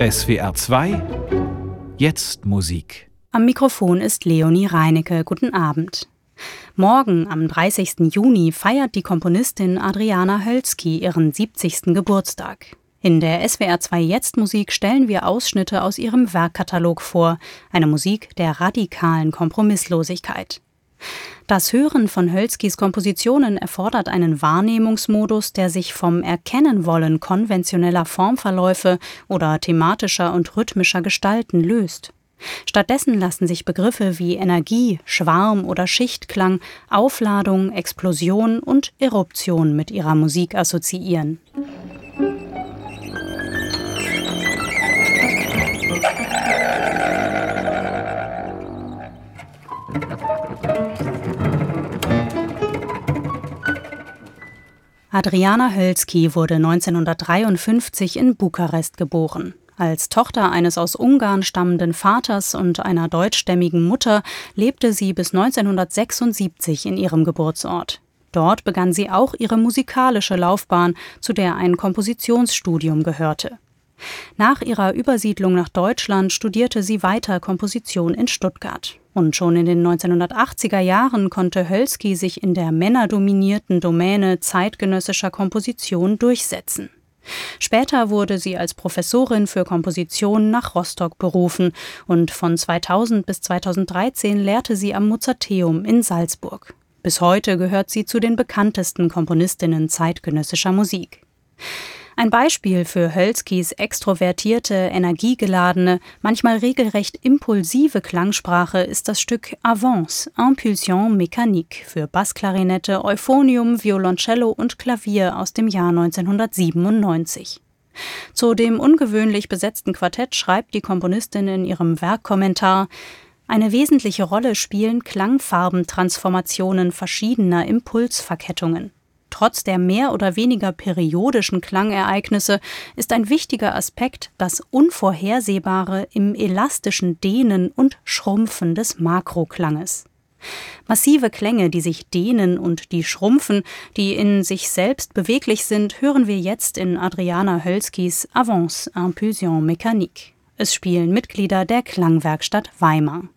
SWR 2 Jetzt Musik. Am Mikrofon ist Leonie Reinecke. Guten Abend. Morgen, am 30. Juni, feiert die Komponistin Adriana Hölzki ihren 70. Geburtstag. In der SWR 2 Jetzt Musik stellen wir Ausschnitte aus ihrem Werkkatalog vor, eine Musik der radikalen Kompromisslosigkeit. Das Hören von Hölzkis Kompositionen erfordert einen Wahrnehmungsmodus, der sich vom Erkennenwollen konventioneller Formverläufe oder thematischer und rhythmischer Gestalten löst. Stattdessen lassen sich Begriffe wie Energie, Schwarm oder Schichtklang, Aufladung, Explosion und Eruption mit ihrer Musik assoziieren. Adriana Hölzki wurde 1953 in Bukarest geboren. Als Tochter eines aus Ungarn stammenden Vaters und einer deutschstämmigen Mutter lebte sie bis 1976 in ihrem Geburtsort. Dort begann sie auch ihre musikalische Laufbahn, zu der ein Kompositionsstudium gehörte. Nach ihrer Übersiedlung nach Deutschland studierte sie weiter Komposition in Stuttgart. Und schon in den 1980er Jahren konnte Hölzki sich in der männerdominierten Domäne zeitgenössischer Komposition durchsetzen. Später wurde sie als Professorin für Komposition nach Rostock berufen und von 2000 bis 2013 lehrte sie am Mozarteum in Salzburg. Bis heute gehört sie zu den bekanntesten Komponistinnen zeitgenössischer Musik. Ein Beispiel für Hölzkis extrovertierte, energiegeladene, manchmal regelrecht impulsive Klangsprache ist das Stück Avance, Impulsion mécanique für Bassklarinette, Euphonium, Violoncello und Klavier aus dem Jahr 1997. Zu dem ungewöhnlich besetzten Quartett schreibt die Komponistin in ihrem Werkkommentar eine wesentliche Rolle spielen Klangfarbentransformationen verschiedener Impulsverkettungen. Trotz der mehr oder weniger periodischen Klangereignisse ist ein wichtiger Aspekt das Unvorhersehbare im elastischen Dehnen und Schrumpfen des Makroklanges. Massive Klänge, die sich dehnen und die schrumpfen, die in sich selbst beweglich sind, hören wir jetzt in Adriana Hölskis Avance Impulsion Mécanique. Es spielen Mitglieder der Klangwerkstatt Weimar.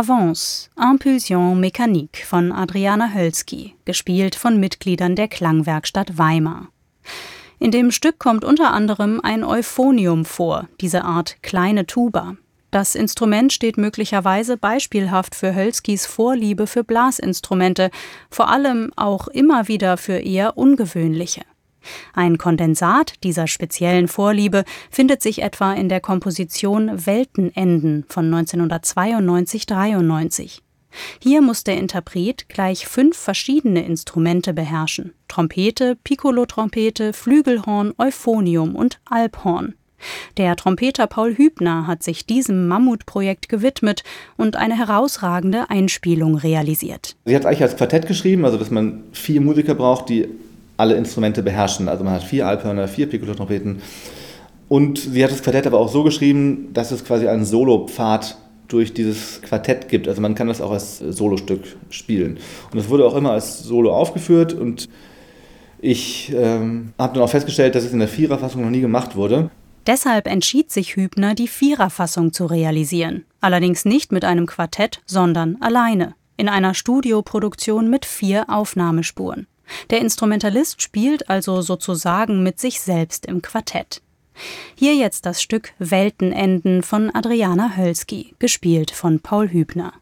Avance, Impulsion Mécanique von Adriana Hölzki, gespielt von Mitgliedern der Klangwerkstatt Weimar. In dem Stück kommt unter anderem ein Euphonium vor, diese Art kleine Tuba. Das Instrument steht möglicherweise beispielhaft für Hölzkis Vorliebe für Blasinstrumente, vor allem auch immer wieder für eher ungewöhnliche. Ein Kondensat dieser speziellen Vorliebe findet sich etwa in der Komposition Weltenenden von 1992-93. Hier muss der Interpret gleich fünf verschiedene Instrumente beherrschen: Trompete, Piccolo-Trompete, Flügelhorn, Euphonium und Alphorn. Der Trompeter Paul Hübner hat sich diesem Mammutprojekt gewidmet und eine herausragende Einspielung realisiert. Sie hat eigentlich als Quartett geschrieben, also dass man vier Musiker braucht, die alle Instrumente beherrschen. Also man hat vier Alphörner, vier Piccolo-Trompeten. Und sie hat das Quartett aber auch so geschrieben, dass es quasi einen Solopfad durch dieses Quartett gibt. Also man kann das auch als Solostück spielen. Und es wurde auch immer als Solo aufgeführt und ich ähm, habe dann auch festgestellt, dass es in der Viererfassung noch nie gemacht wurde. Deshalb entschied sich Hübner, die Viererfassung zu realisieren. Allerdings nicht mit einem Quartett, sondern alleine. In einer Studioproduktion mit vier Aufnahmespuren. Der Instrumentalist spielt also sozusagen mit sich selbst im Quartett. Hier jetzt das Stück Weltenenden von Adriana Hölsky, gespielt von Paul Hübner.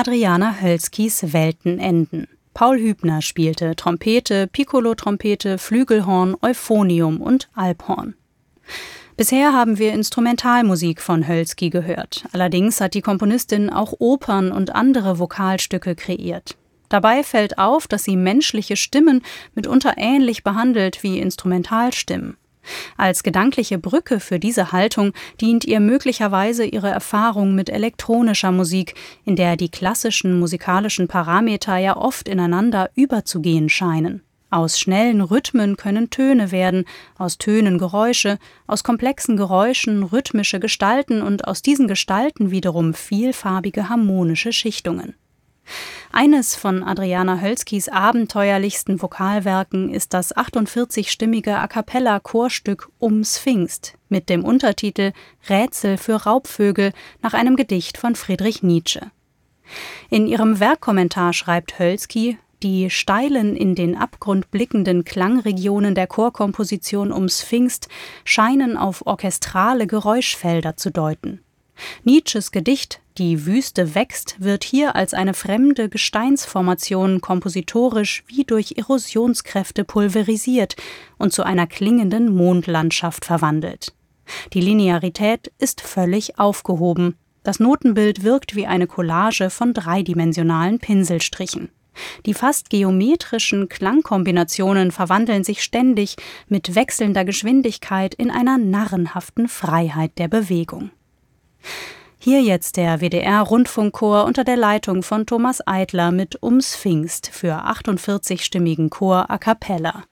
Adriana Hölskis Weltenenden. Paul Hübner spielte Trompete, Piccolo-Trompete, Flügelhorn, Euphonium und Alphorn. Bisher haben wir Instrumentalmusik von Hölsky gehört. Allerdings hat die Komponistin auch Opern und andere Vokalstücke kreiert. Dabei fällt auf, dass sie menschliche Stimmen mitunter ähnlich behandelt wie Instrumentalstimmen. Als gedankliche Brücke für diese Haltung dient ihr möglicherweise ihre Erfahrung mit elektronischer Musik, in der die klassischen musikalischen Parameter ja oft ineinander überzugehen scheinen. Aus schnellen Rhythmen können Töne werden, aus Tönen Geräusche, aus komplexen Geräuschen rhythmische Gestalten und aus diesen Gestalten wiederum vielfarbige harmonische Schichtungen. Eines von Adriana Hölskis abenteuerlichsten Vokalwerken ist das 48-stimmige A cappella Chorstück Ums Pfingst mit dem Untertitel Rätsel für Raubvögel nach einem Gedicht von Friedrich Nietzsche. In ihrem Werkkommentar schreibt Hölsky, die steilen, in den Abgrund blickenden Klangregionen der Chorkomposition ums Pfingst scheinen auf orchestrale Geräuschfelder zu deuten. Nietzsches Gedicht Die Wüste wächst wird hier als eine fremde Gesteinsformation kompositorisch wie durch Erosionskräfte pulverisiert und zu einer klingenden Mondlandschaft verwandelt. Die Linearität ist völlig aufgehoben. Das Notenbild wirkt wie eine Collage von dreidimensionalen Pinselstrichen. Die fast geometrischen Klangkombinationen verwandeln sich ständig mit wechselnder Geschwindigkeit in einer narrenhaften Freiheit der Bewegung. Hier jetzt der WDR-Rundfunkchor unter der Leitung von Thomas Eidler mit Ums Pfingst für 48-stimmigen Chor a cappella.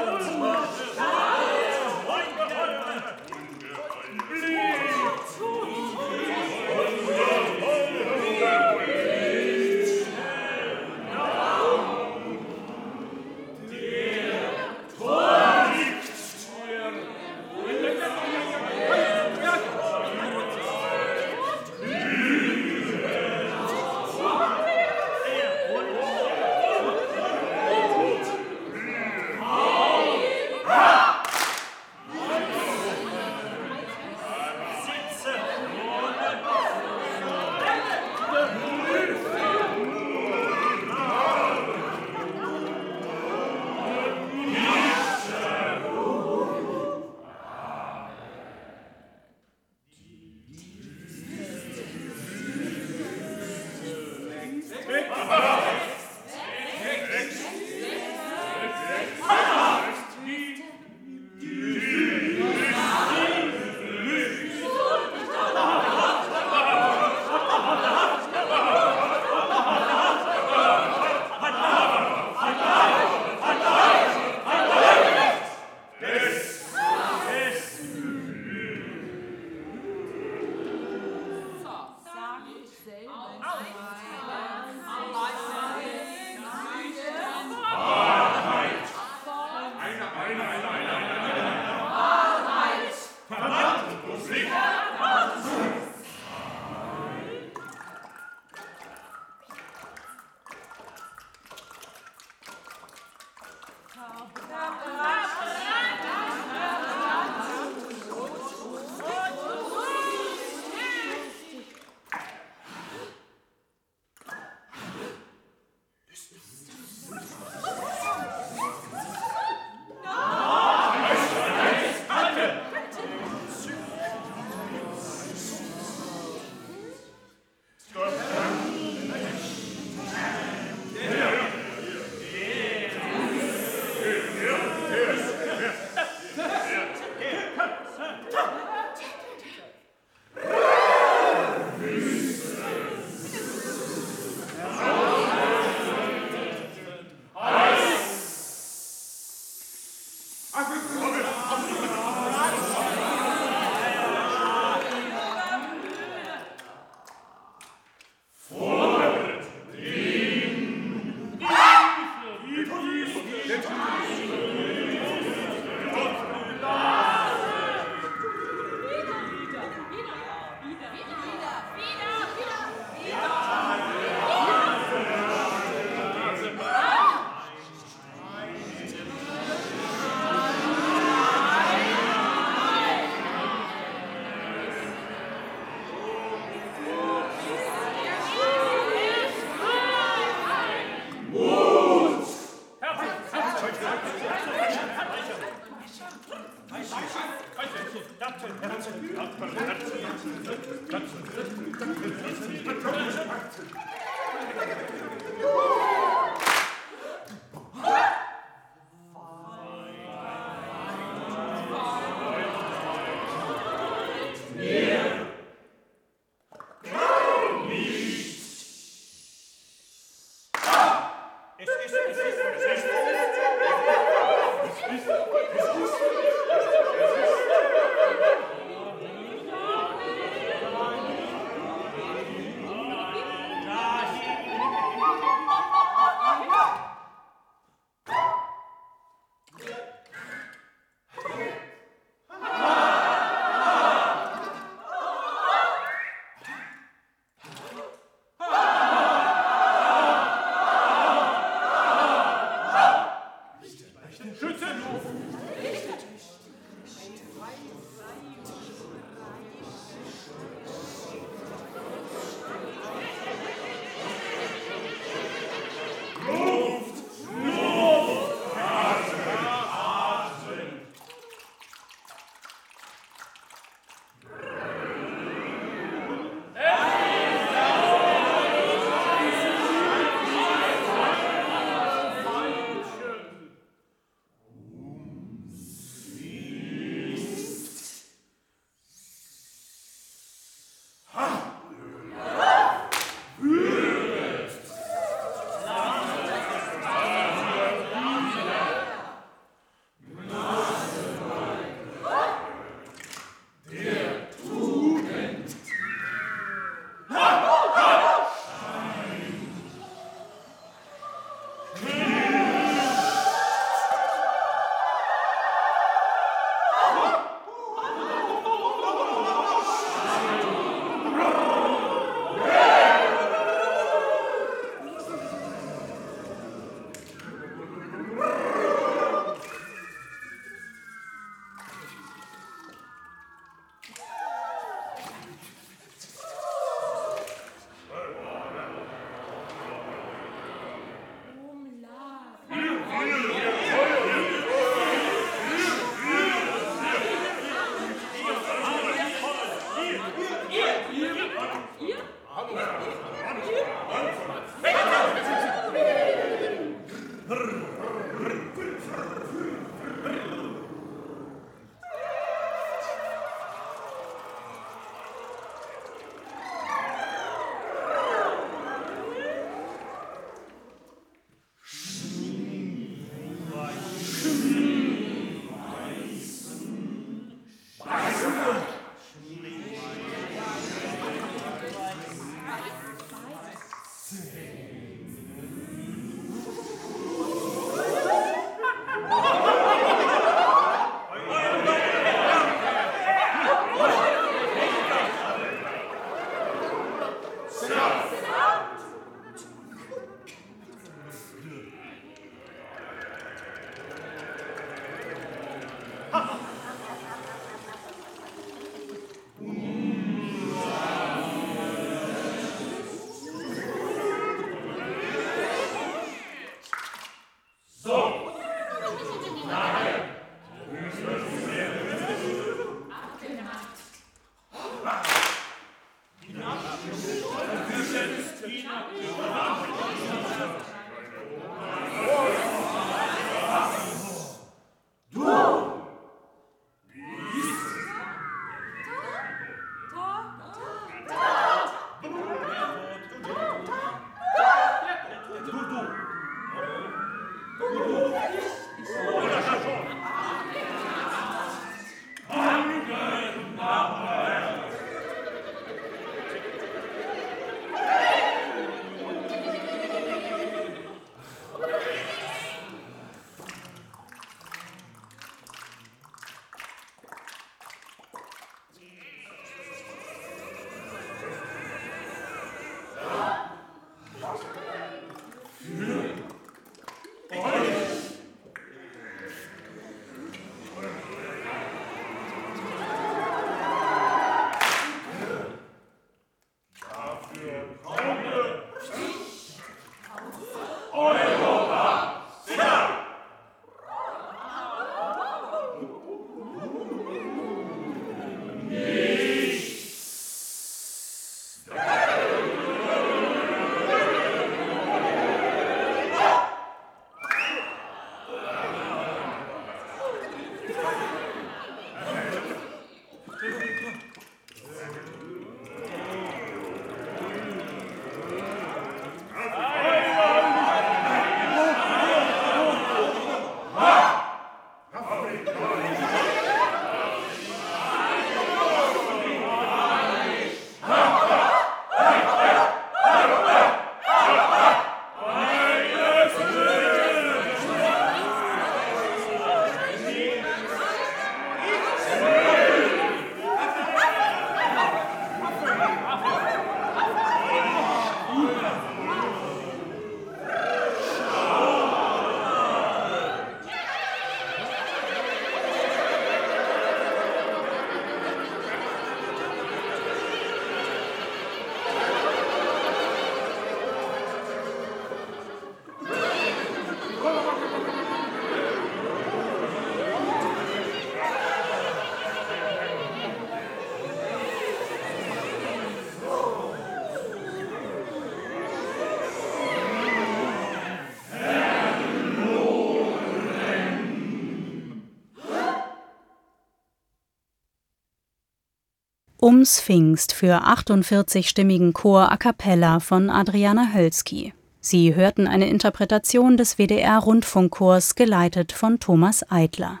Ums Pfingst für 48-stimmigen Chor a cappella von Adriana Hölzki. Sie hörten eine Interpretation des WDR-Rundfunkchors, geleitet von Thomas Eidler.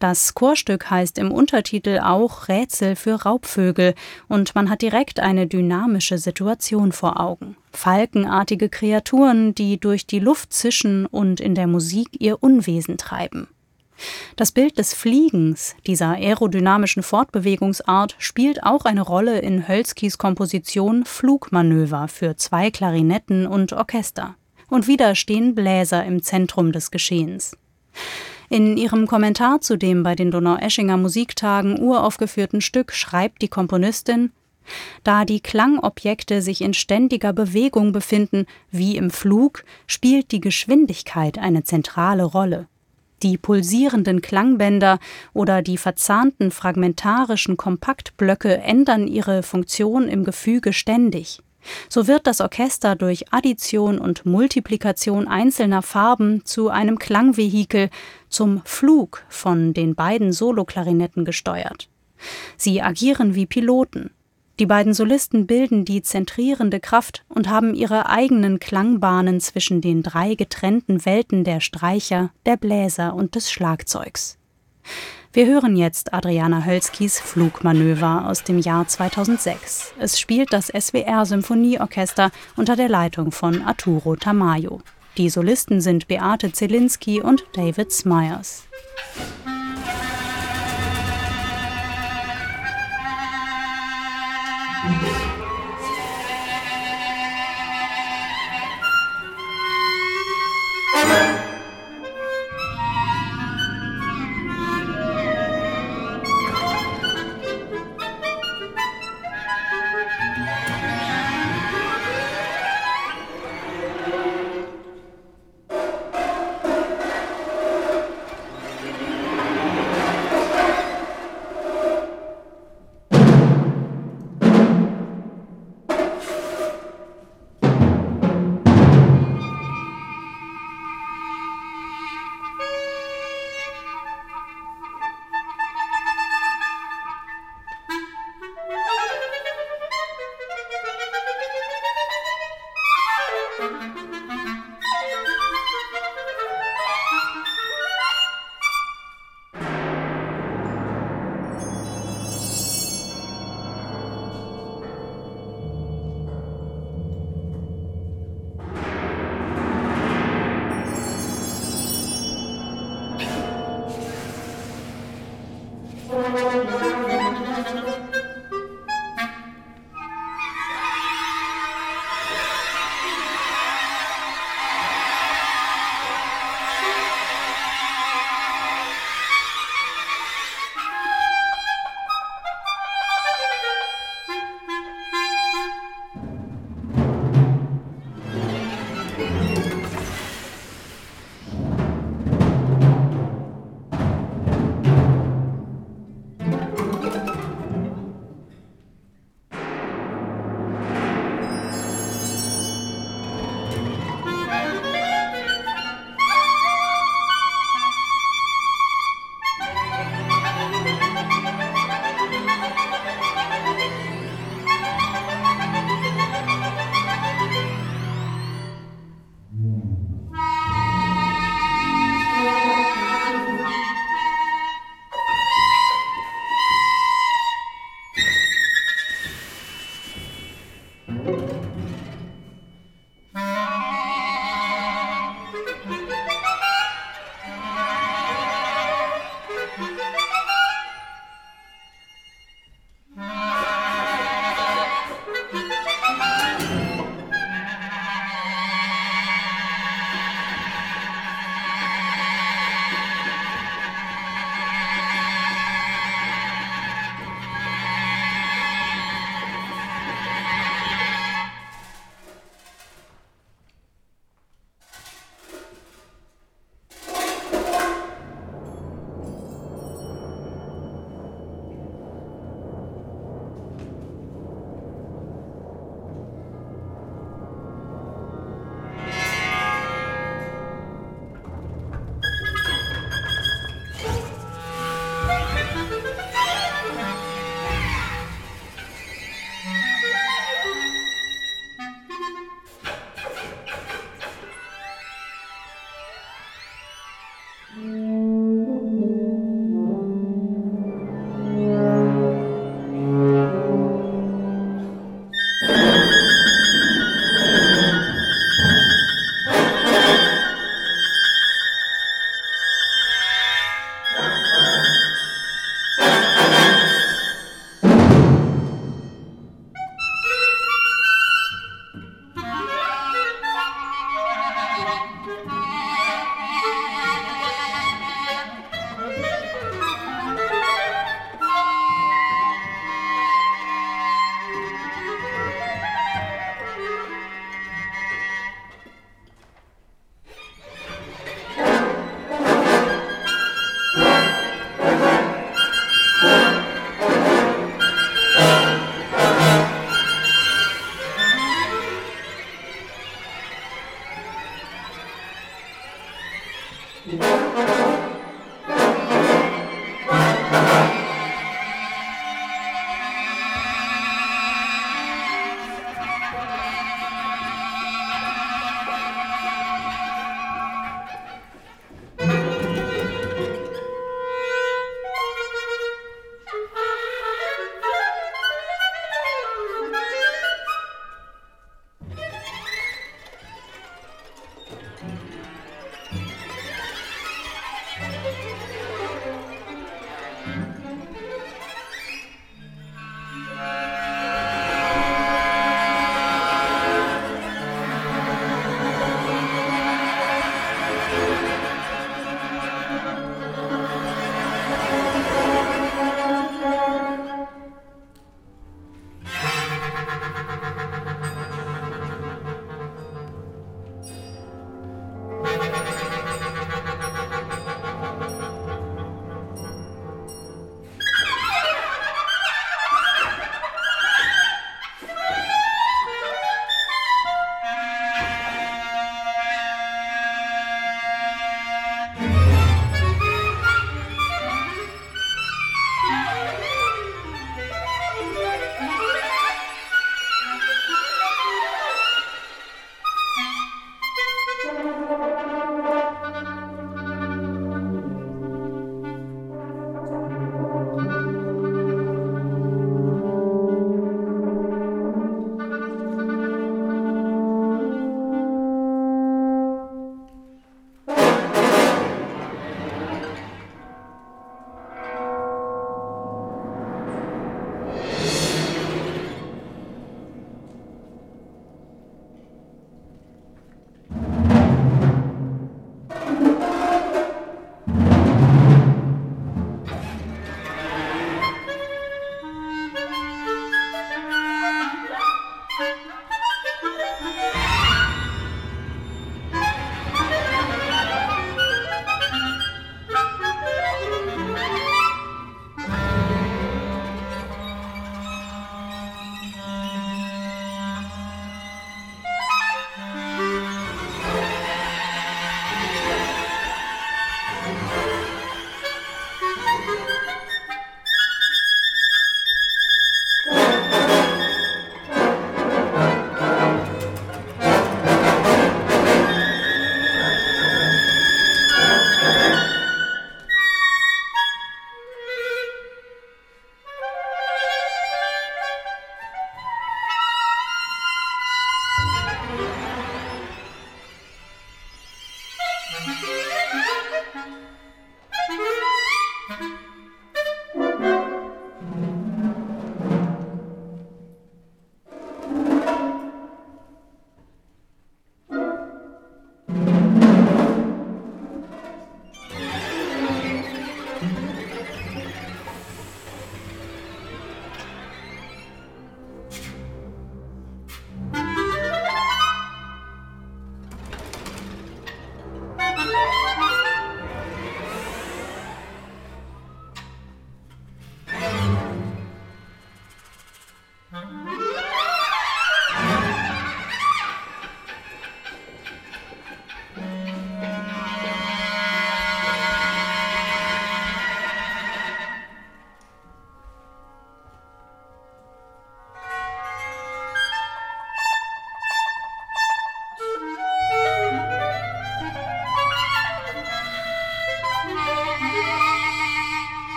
Das Chorstück heißt im Untertitel auch Rätsel für Raubvögel und man hat direkt eine dynamische Situation vor Augen. Falkenartige Kreaturen, die durch die Luft zischen und in der Musik ihr Unwesen treiben. Das Bild des Fliegens, dieser aerodynamischen Fortbewegungsart, spielt auch eine Rolle in Hölzkis Komposition Flugmanöver für zwei Klarinetten und Orchester. Und wieder stehen Bläser im Zentrum des Geschehens. In ihrem Kommentar zu dem bei den Donaueschinger Musiktagen uraufgeführten Stück schreibt die Komponistin da die Klangobjekte sich in ständiger Bewegung befinden, wie im Flug, spielt die Geschwindigkeit eine zentrale Rolle. Die pulsierenden Klangbänder oder die verzahnten fragmentarischen Kompaktblöcke ändern ihre Funktion im Gefüge ständig. So wird das Orchester durch Addition und Multiplikation einzelner Farben zu einem Klangvehikel, zum Flug von den beiden Soloklarinetten gesteuert. Sie agieren wie Piloten. Die beiden Solisten bilden die zentrierende Kraft und haben ihre eigenen Klangbahnen zwischen den drei getrennten Welten der Streicher, der Bläser und des Schlagzeugs. Wir hören jetzt Adriana Hölskis Flugmanöver aus dem Jahr 2006. Es spielt das SWR Symphonieorchester unter der Leitung von Arturo Tamayo. Die Solisten sind Beate Zelinski und David Smyers.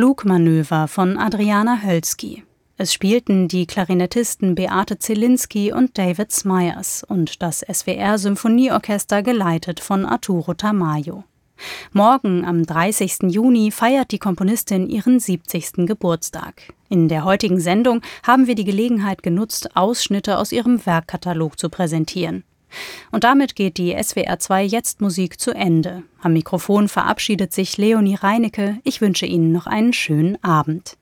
Flugmanöver von Adriana Hölzki. Es spielten die Klarinettisten Beate Zielinski und David Smyers und das SWR Symphonieorchester geleitet von Arturo Tamayo. Morgen am 30. Juni feiert die Komponistin ihren 70. Geburtstag. In der heutigen Sendung haben wir die Gelegenheit genutzt, Ausschnitte aus ihrem Werkkatalog zu präsentieren. Und damit geht die SWR 2 Jetzt Musik zu Ende. Am Mikrofon verabschiedet sich Leonie Reinecke. Ich wünsche Ihnen noch einen schönen Abend.